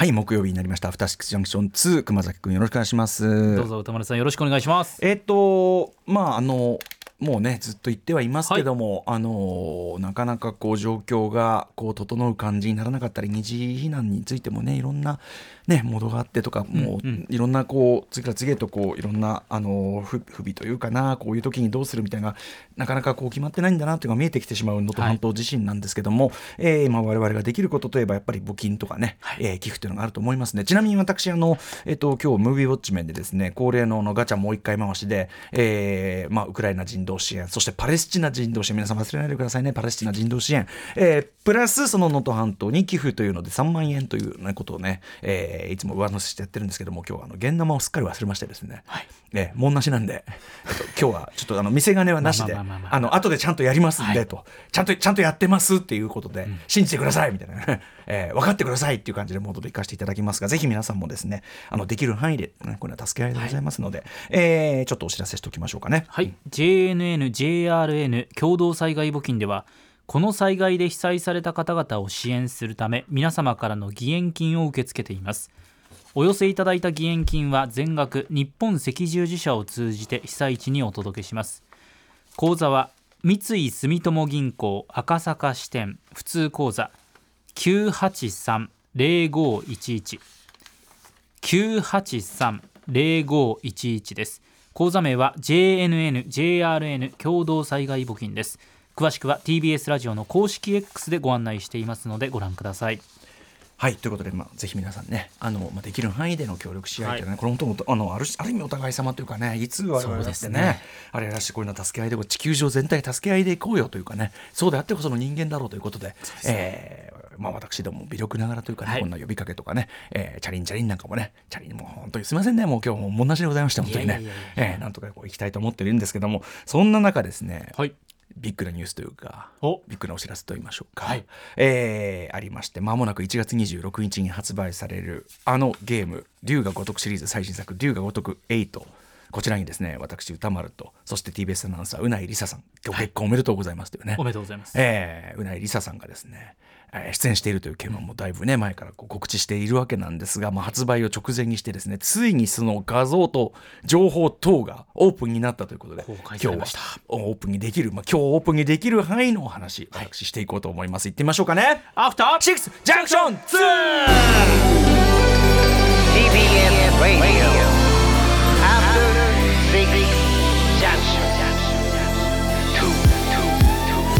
はい木曜日になりました。アフターシックスジャンクション2熊崎君よろしくお願いします。どうぞ歌丸さんよろしくお願いします。えっ、とまああのもうねずっと言ってはいますけども、あのなかなかこう状況がこう整う感じにならなかったり二次避難についてもねいろんなねモードがあってとかもう、うん。うんいろんなこう次から次へとこういろんなあの不不備というかなこういう時にどうするみたいななかなかこう決まってないんだなというのが見えてきてしまう能登半島自身なんですけども、えー今我々ができることといえばやっぱり募金とかね、えー寄付というのがあると思いますね。ちなみに私あの、えっと今日ムービーウォッチ面でですね恒例のあのガチャもう一回回しで、えーまあ、ウクライナ人道支援。そしてパレスチナ人道支援。皆さん忘れないでくださいね。パレスチナ人道支援、えープラスその能登半島に寄付というので3万円という、ね、ことをね、えーいつも上乗せしてやってるんですけども今日はあの現生をすっかり忘れましてですね、えーもんなしなんで、えっと、今日はちょっとあの見せ金はなしであの後でちゃんとやりますんで、と。ちゃんとちゃんとやってますっていうことで、信じてくださいみたいな、えー分かってくださいっていう感じでモードで行かせていただきますがぜひ皆さんもですねあのできる範囲で、ね、これは助け合いでございますので、えーちょっとお知らせしておきましょうかね。はい、JNN、JRN 共同災害募金ではこの災害で被災された方々を支援するため皆様からの義援金を受け付けています。お寄せいただいた義援金は全額日本赤十字社を通じて被災地にお届けします。口座は三井住友銀行赤坂支店普通口座983-0511 983-0511です。口座名は JNN、JRN 共同災害募金です。詳しくは TBS ラジオの公式 X でご案内していますのでご覧ください。はいということで、まあ、ぜひ皆さんねあの、まあ、できる範囲での協力し合いというのはね、これ本当あのあるある意味お互い様というかねいつ我々だってねそうですね。あれやらしてこういうの助け合いで地球上全体助け合いでいこうよというかねそうであってこその人間だろうということでえーまあ、私ども微力ながらというかね、はい。こんな呼びかけとかね、えーチャリンチャリンなんかもねチャリンもう本当にすみませんね。もう今日ももんなしでございました本当にね。えーなんとかこう行きたいと思ってるんですけどもそんな中ですね、はい。ビッグなニュースというかお。ビッグなお知らせと言いましょうか、はい。えーありましてまもなく1月26日に発売されるあのゲーム「龍が如く」シリーズ最新作「龍が如く8」こちらにですね私歌丸とそして TBS アナウンサーうないりささん。今日結婚おめでとうございますというね、おめでとうございます。えーうないりささんがですね、えー出演しているという件はもうだいぶね前からこう告知しているわけなんですが、まあ、発売を直前にしてですねついにその画像と情報等がオープンになったということで公開さ今日はれました。オープンにできる、まあ、今日オープンにできる範囲のお話私していこうと思います、行ってみましょうかね。アフターシックスジャンクション TBS Radio. After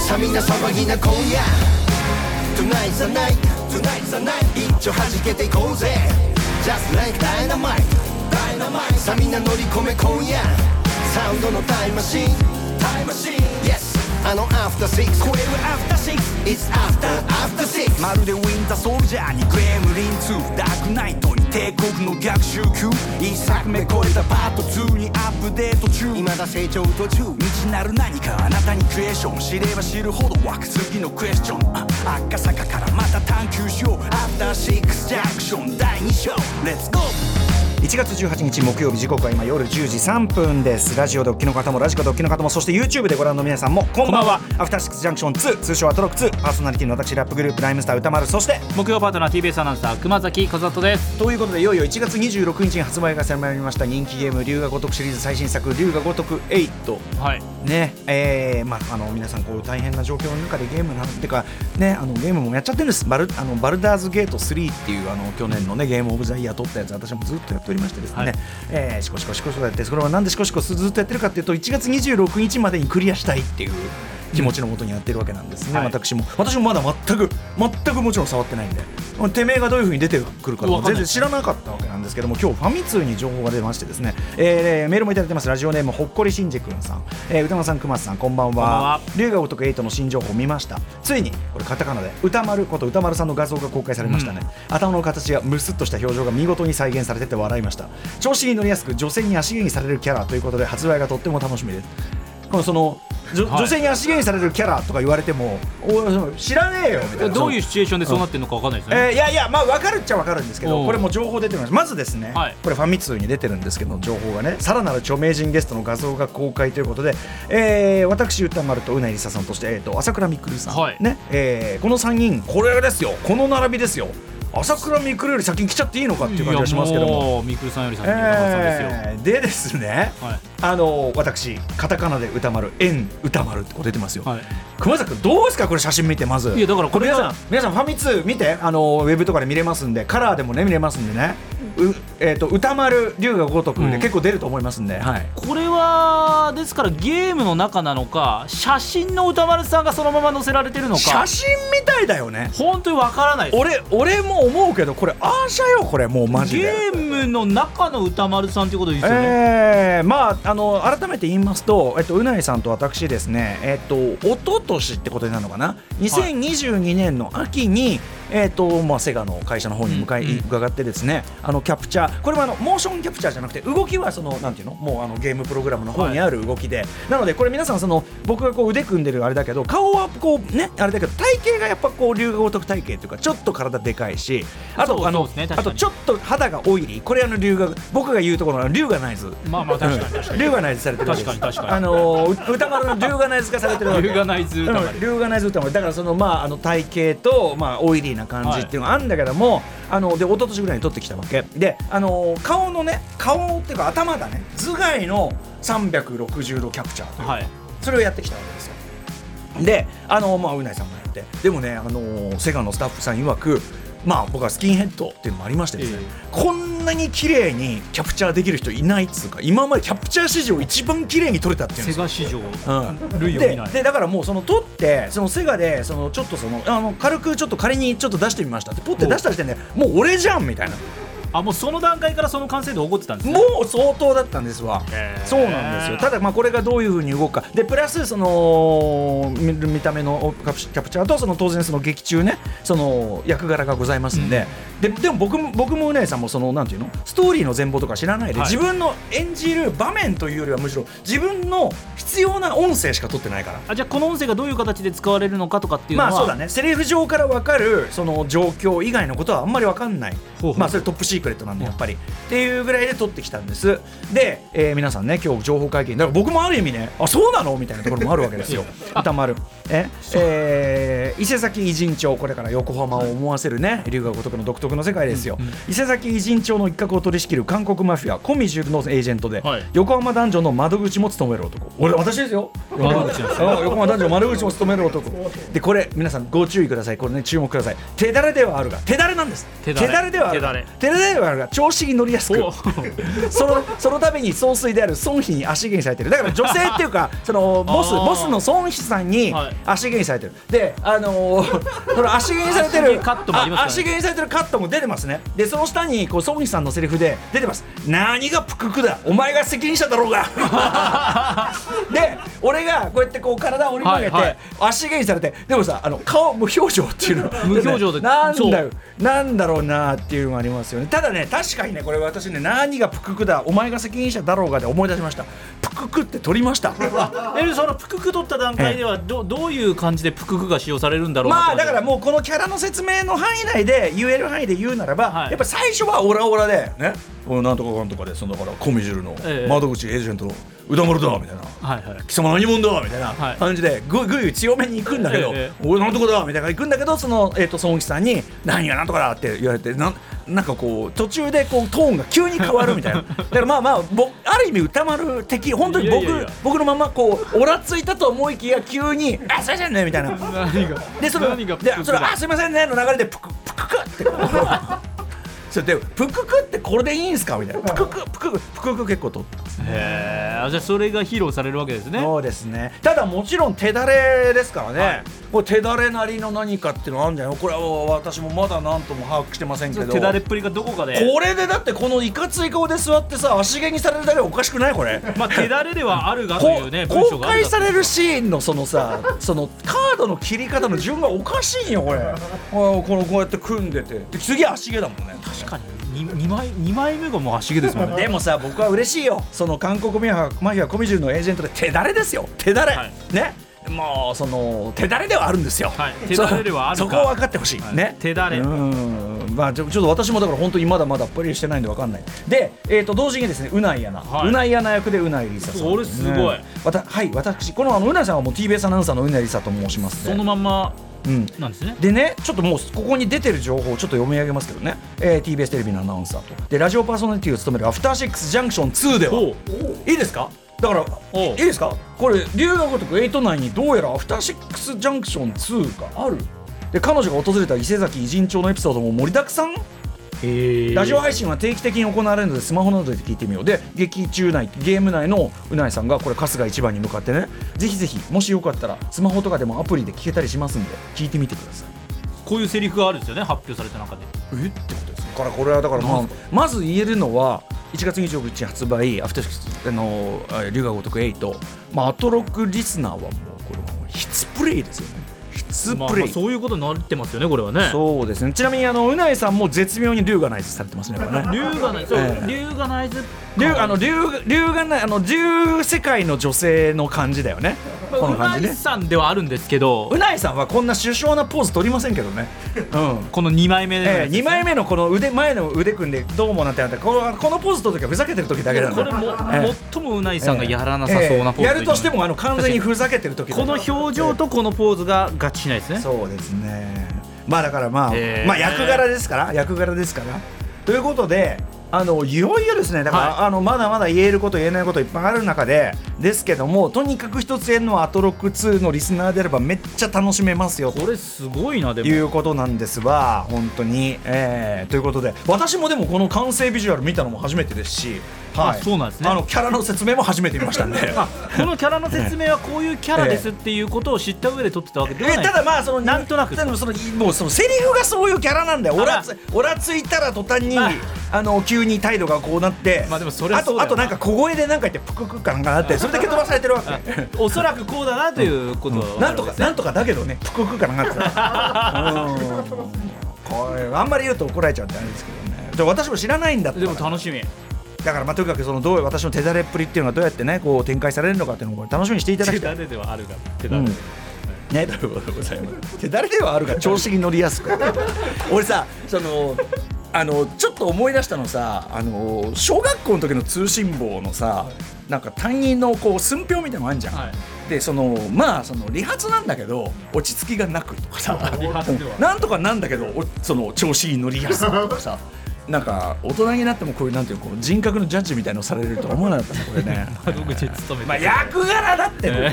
さみな騒ぎな今夜。Tonight's the night Tonight's the night. 一丁弾けていこうぜ。Just like dynamite Dynamite. さみな乗り込め今夜。サウンドのタイムマシンタイムマシン。Yes. あの After Six 超える。After Six. It's After After Six. まるでウィンターソルジャーにグレムリン2ダークナイトに帝国の逆襲級。一作目超えたパート2にアップデート中。未だ成長途中。未知なる何かあなたにクエスチョン。知れば知るほど湧く次のクエスチョン。赤坂からまた探求しよう。アフターシックスジャンクション第2章。レッツゴー1月18日木曜日時刻は今夜10時3分です。ラジオでお聞きの方もラジコでお聞きの方もそして YouTube でご覧の皆さんもこんばんは。アフターシックスジャンクション2通称アトロック2パーソナリティの私ラップグループライムスター歌丸そして木曜パートナー TBS アナウンサー熊崎和人です。ということでいよいよ1月26日に発売が迫りました人気ゲーム「龍が如く」シリーズ最新作「龍が如く8」はい。ねえーまあ、あの皆さんこういう大変な状況の中でゲームなんてか、ね、あのゲームもやっちゃってるんです。バルあのバルダーズゲート3っていうあの去年の、ね、ゲームオブザイヤー取ったやつ私もずっとやっておりましてですね、はい。えーシコシコシコシコやってそれはなんでシコシコずっとやってるかっていうと1月26日までにクリアしたいっていう気持ちのもとにやってるわけなんですね、はい。私も。私もまだ全く全くもちろん触ってないんで。てめえがどういうふうに出てくるか全然知らなかったわけなんですけども今日ファミ通に情報が出ましてですね、えーメールもいただいてます。ラジオネームほっこりしんじ君さん、えー歌丸さん熊さんこんばんは。龍が如く8の新情報を見ました。ついにこれカタカナで歌丸こと歌丸さんの画像が公開されましたね、頭の形がムスッとした表情が見事に再現されてて笑いました。調子に乗りやすく女性に足毛にされるキャラということで発売がとっても楽しみですその女性に足毛にされるキャラとか言われてもおい知らねえよみたいな。どういうシチュエーションでそうなってるのかわかんないですね、えーいやいやまあ分かるっちゃ分かるんですけどこれも情報出てます。まずですね、はい。これファミ通に出てるんですけど情報がねさらなる著名人ゲストの画像が公開ということで、えー私歌丸とうなりささんとして、えー、と朝倉未来さん、はい。ねえーこの3人これですよ。この並びですよ朝倉未来より先に来ちゃっていいのかっていう感じがしますけども。いやもうみくるさんより先にえーでですね、はい。あの私カタカナで歌丸円歌丸ってこう出てますよ、はい。熊崎君どうですか？これ写真見てまず。いやだからこれは皆さん皆さんファミ通見てあのウェブとかで見れますんでカラーでもね見れますんでね。うえっ、と歌丸龍が如くでうん。結構出ると思いますんで、はい。これはですからゲームの中なのか写真の歌丸さんがそのまま載せられてるの写か真みたいだよね。本当にわからない俺俺も思うけどこれアーシャよこれもうマジで。ゲームの中の歌丸さんってことですよね、えーまああの改めて言いますと、えっと、うないさんと私ですね、えっと一昨年ってことになるのかな？2022年の秋に、えっとまあ、セガの会社の方に向かい、うんうん。伺ってですねあのキャプチャー。これはあのモーションキャプチャーじゃなくて動きはそのなんていうの？もうあのゲームプログラムの方にある動きで、なのでこれ皆さんその僕がこう腕組んでるあれだけど顔はこうねあれだけど体型がやっぱこう龍が如く体型というかちょっと体でかいしあとあの、ねあとちょっと肌がオイリー。これあの龍が僕が言うところの龍がない図まあまあ確かに確かに。龍がナイズされてる確かに確かに。あのー歌丸の龍がナイズ化されてるわけ。龍がナイズ歌丸。うん。龍がナイズ歌丸。だからそのまああの体型とまあオイリーな感じっていうのがあるんだけども、あので一昨年ぐらいに撮ってきたわけ。であのー顔のね顔っていうか頭だね頭蓋の360度キャプチャーというかはい。それをやってきたわけですよ。であのまあうないさんもやって。でもねあのセガのスタッフさん曰くまあ僕はスキンヘッドっていうのもありましてですね、えこんなに綺麗にキャプチャーできる人いないっつうか今までキャプチャー史上一番綺麗に撮れたっていうんですよ。セガ史上うん類を見ない。ででだからもうその撮ってそのセガでそのちょっとそのあの軽くちょっと仮にちょっと出してみました。ってポって出した時点でもう俺じゃんみたいな。あもうその段階からその完成度起こってたんですね。もう相当だったんですわ。へー。そうなんですよ。ただまあこれがどういうふうに動くか。でプラスその見見た目のキャプキャプチャーとその当然その劇中ねその役柄がございますんで、ででも僕も僕もうねさんもそのなんていうの？ストーリーの全貌とか知らないで、はい。自分の演じる場面というよりはむしろ自分の必要な音声しか取ってないから。あじゃあこの音声がどういう形で使われるのかとかっていうのはまあそうだね。セリフ上から分かるその状況以外のことはあんまり分かんない。まあそれトップシークレットなんでやっぱり。っていうぐらいで撮ってきたんです。で、えー皆さんね今日情報会見だから僕もある意味ねあそうなのみたいなところもあるわけですよ。歌丸。え？えー伊勢崎偉人町これから横浜を思わせるね龍が如くの独特の世界ですよ、伊勢崎偉人町の一角を取り仕切る韓国マフィアコミジュルのエージェントで、はい。横浜男女の窓口も務める男。俺私ですよ。横浜男女窓口も務める男。でこれ皆さんご注意ください。これね注目ください。手だれではあるが。手だれなんです。手だれ。ではあるが。手だれ。ではあるが調子に乗りやすく。お。そのその度に総帥である孫妃に足毛にされてる。だから女性っていうかその ボスボスの孫妃さんにはい。足毛にされてる。であのーその足毛にされてる足毛ね。にされてるカットも出てますね。でその下にこう孫妃さんのセリフで出てます。何がプククだ。お前が責任者だろうが。で俺がこうやってこう体を折り曲げて、はいはい。足毛にされてでもさあの顔無表情っていうの。無表情で なんだよ。そなんだろうなっていうのがありますよね。ただね確かにねこれ私ね何がプククだ。お前が責任者だろうがで思い出しました。プククって取りました。えそのプクク取った段階ではどどういう感じでプククが使用されるんだろうなまあだからもうこのキャラの説明の範囲内で言える範囲で言うならば、はい。やっぱ最初はオラオラでね。おなんとかかんとかでそのだからコミジュルのええ。窓口エージェントの歌丸だみたいな。はいはい。貴様何者だみたいなはい。感じでぐいぐい強めに行くんだけど、ええ俺なんとかだみたいな行くんだけどその、えー、と孫毅さんに何がなんとかだって言われてなんなんかこう途中でこうトーンが急に変わるみたいな。だからまあまあぼある意味歌丸的本当に僕僕のままこうおらついたと思いきや急に「あすいませんね」みたいな。でそのでそれだあすいませんねの流れでプクプククってそれでプククってこれでいいんすか？みたいな。プククプククプクク結構とへえじゃあそれが披露されるわけですね。そうですね。ただもちろん手だれですからね、はい。これ手だれなりの何かっていうのあるんじゃない？これは私もまだ何とも把握してませんけど。手だれっぷりがどこかで。これでだってこのいかつい顔で座ってさ足毛にされるだけでおかしくない？これ。まあ 手だれではあるがとこいうね文公開されるシーンのそのさそのカードの切り方の順がおかしいんよこれ。あこのこうやって組んでて。で次足毛だもんね。確かに。2, 枚二枚目がもう足毛ですもんね。でもさ僕は嬉しいよ。その韓国マフィアコミジュルのエージェントで手だれですよ。手だれ、はい。ね。もうその手だれではあるんですよ、はい。手だれではあるか。そそこを分かってほしい、はい。ね。手だれ。うん。まあちょっと私もだから本当にまだまだプレイしてないんで分かんない。で、えー、と同時にですねうないアナ、はい。うないアナ役でうないりささん。それすごい。ねわたはい私。このあのうないさんはもう TBS アナウンサーのうないりさと申しますね。そのまんまうんなんですね。でねちょっともうここに出てる情報をちょっと読み上げますけどね、えー TBS テレビのアナウンサーと。でラジオパーソナリティを務めるアフターシックスジャンクション2では。ほいいですか？だからいいですか？これ龍が如く8内にどうやらアフターシックスジャンクション2がある。で彼女が訪れた伊勢崎偉人町のエピソードも盛りだくさん。へラジオ配信は定期的に行われるのでスマホなどで聞いてみよう。で劇中内ゲーム内のうないさんがこれ春日一番に向かってね。ぜひぜひもしよかったらスマホとかでもアプリで聞けたりしますんで聞いてみてください。こういうセリフがあるんですよね発表された中で。え？ってことですだからこれはだからまあまず言えるのは1月26日発売アフターシックスあのあ龍が如く8まあアトロックリスナーはもうこれはもう必プレイですよね必プレイ、まあまあそういうことになってますよねこれはね。そうですね。ちなみにあのうないさんも絶妙に龍がナイズされてますねこれね。龍がないそうええ。龍がないず龍あの龍龍がないあの龍世界の女性の感じだよね。このうない感じねさんではあるんですけど。うないさんはこんな首相なポーズ取りませんけどね。う んこの2枚目ですね。2枚目のこの腕前の腕組んでどうもなんてなってこのこのポーズ取る時はふざけてる時だけなんだこれも、ええ。最もうないさんがやらなさそうなポーズ、ええ。やるとしてもあの完全にふざけてる時だこの表情とこのポーズが合致しないですねそうですねまあだからまあ、まあ役柄ですから役柄ですからということであのいよいよですね。だから、はあのまだまだ言えること言えないこといっぱいある中でですけどもとにかく一つ言えるのはアトロック2のリスナーであればめっちゃ楽しめますよ。とこれすごいなでも。いうことなんですわ。本当に、えーということで私もでもこの完成ビジュアル見たのも初めてですし、はい、あそうなんですね。あのキャラの説明も初めて見ましたんで。あこのキャラの説明はこういうキャラですっていうことを知った上で撮ってたわけではない。えただまあそのなんとなく。でもそのもうそのセリフがそういうキャラなんだよあオラつオラついたら途端に、まあ、の急に態度がこうなって、まあでもそれはあとあとなんか小声でなんか言ってプクプクかなんかなってそれで蹴飛ばされてるわけ。おそらくこうだなということは なんとかなんとかだけどねプクプクかなんかってうん。これあんまり言うと怒られちゃうんであれですけどね。で私も知らないんだってでも楽しみだからまあとにかくそのどう私の手だれっぷりっていうのがどうやってねこう展開されるのかっていうのを楽しみにしていただきたい。手だれではあるが手うんだれね、ということでございます。で誰ではあるが調子に乗りやすく。俺さ、その。あのちょっと思い出したのさあの小学校の時の通信簿のさなんか担任のこう寸評みたいなのあんじゃん、はい。でそのまあその理髪なんだけど落ち着きがなくとかさ。理髪では。なんとかなんだけどおその調子に乗りやすいとかさなんか大人になってもこういうなんていうのこう人格のジャッジみたいのされるとは思わなかったねこれね。窓口に勤めてまあ役柄だって。もう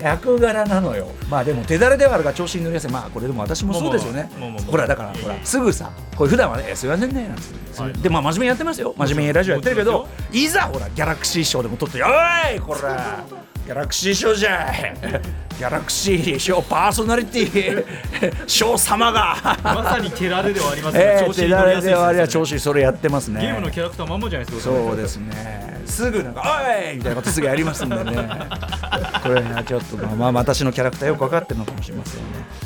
役柄なのよ。まあでも手だれではあるが調子に乗りやすい。まあこれでも私もそうですよね。ほらだからほらすぐさこれ普段はねえ「すいませんね」なんつって。はい。でまあ真面目にやってますよ。真面目にラジオやってるけどもいざほらギャラクシー賞でも撮って「おいこらギャラクシー賞じゃいギャラクシー賞パーソナリティ 賞様が」まさに手だれではありますえー、調子に乗りやすいですね調子それやってますねゲームのキャラクターまんまじゃないですかそうですね。すぐなんか「おい!」みたいなことすぐやりますんでね。これねちょっとまあまあ私のキャラクターよく分かってるのかもしれませんね。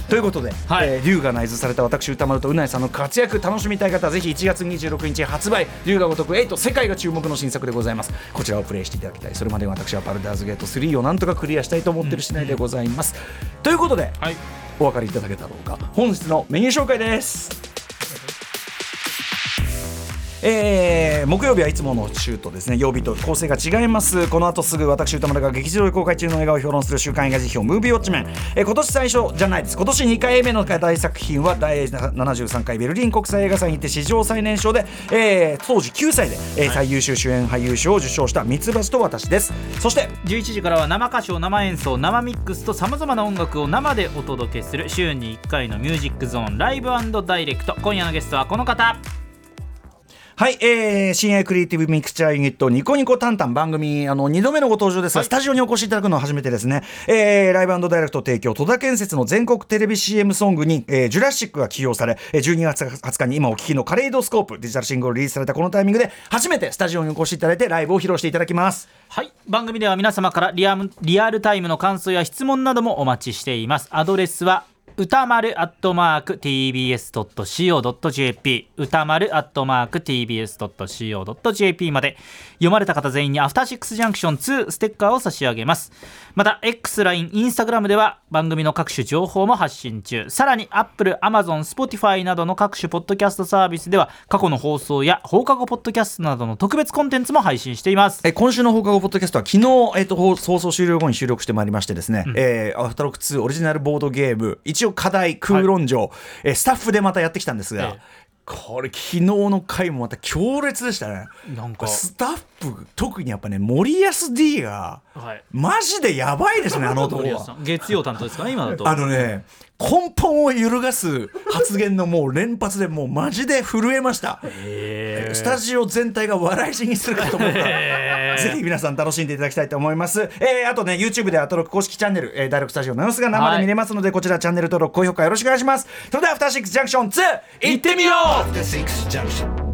ということで、はいえー龍が内図された私歌丸とうないさんの活躍楽しみたい方はぜひ1月26日発売「龍が如く8世界が注目の新作でございます」こちらをプレイしていただきたいそれまで私はバルダーズゲート3をなんとかクリアしたいと思ってる次第でございます。ということではい。お分かりいただけたろうか。本日のメニュー紹介です。えー木曜日はいつもの週とですね。曜日と構成が違います。この後すぐ私歌丸が劇場で公開中の映画を評論する週刊映画辞表ムービーウォッチメン、えー今年最初じゃないです。今年2回目の大作品は第73回ベルリン国際映画祭にて史上最年少で、えー当時9歳で、えー最優秀主演俳優賞を受賞したミツバチと私です。そして11時からは生歌唱生演奏生ミックスとさまざまな音楽を生でお届けする週に1回のミュージックゾーンライブダイレクト。今夜のゲストはこの方はい、えー、深夜クリエイティブミクチャーユニットニコニコタンタン番組あの2度目のご登場です。が、スタジオにお越しいただくのは初めてですね、えー、ライブダイレクト提供戸田建設の全国テレビ CM ソングに、えー、ジュラシックが起用されえー12月20日に今お聴きのカレイドスコープデジタルシングルリリースされたこのタイミングで初めてスタジオにお越しいただいてライブを披露していただきます。はい。番組では皆様からリアムリアルタイムの感想や質問などもお待ちしています。アドレスは歌丸アットマーク tbs.co.jp 歌丸アットマーク tbs.co.jp まで読まれた方全員にアフターシックスジャンクション2ステッカーを差し上げます。また X、LINE、Instagram では番組の各種情報も発信中。さらに Apple、Amazon、Spotify などの各種ポッドキャストサービスでは過去の放送や放課後ポッドキャストなどの特別コンテンツも配信しています。えー今週の放課後ポッドキャストは昨日、えー、と放放送終了後に収録してまいりましてですね、えーアフタロック2オリジナルボードゲーム一応応課題空論城、えースタッフでまたやってきたんですが、ええ。これ昨日の回もまた強烈でしたね。なんか。スタッフ特にやっぱね森保 D がはい。マジでやばいですねあの男は。月曜担当ですかね今だとあのね根本を揺るがす発言のもう連発でもうマジで震えました。スタジオ全体が笑い死にするかと思ったら。ぜひ皆さん楽しんでいただきたいと思います、えーあとね YouTube では登録公式チャンネル、えー、第6スタジオの様子が生で見れますので、こちらチャンネル登録高評価よろしくお願いします。それではアフターシックスジャンクション2行ってみよう